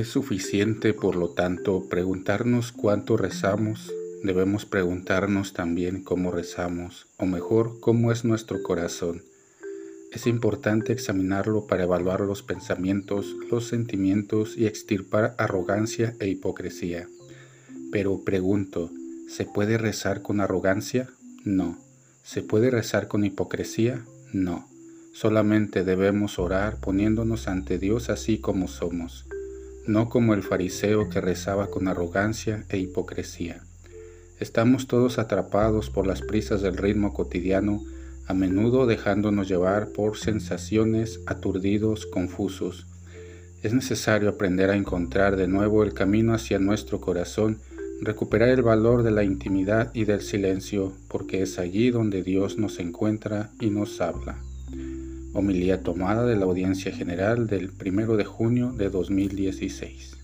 es suficiente, por lo tanto, preguntarnos cuánto rezamos, debemos preguntarnos también cómo rezamos, o mejor, cómo es nuestro corazón. Es importante examinarlo para evaluar los pensamientos, los sentimientos y extirpar arrogancia e hipocresía. Pero pregunto, ¿se puede rezar con arrogancia? No. ¿Se puede rezar con hipocresía? No. Solamente debemos orar poniéndonos ante Dios así como somos no como el fariseo que rezaba con arrogancia e hipocresía. Estamos todos atrapados por las prisas del ritmo cotidiano, a menudo dejándonos llevar por sensaciones, aturdidos, confusos. Es necesario aprender a encontrar de nuevo el camino hacia nuestro corazón, recuperar el valor de la intimidad y del silencio, porque es allí donde Dios nos encuentra y nos habla. Homilía tomada de la Audiencia General del 1 de junio de 2016.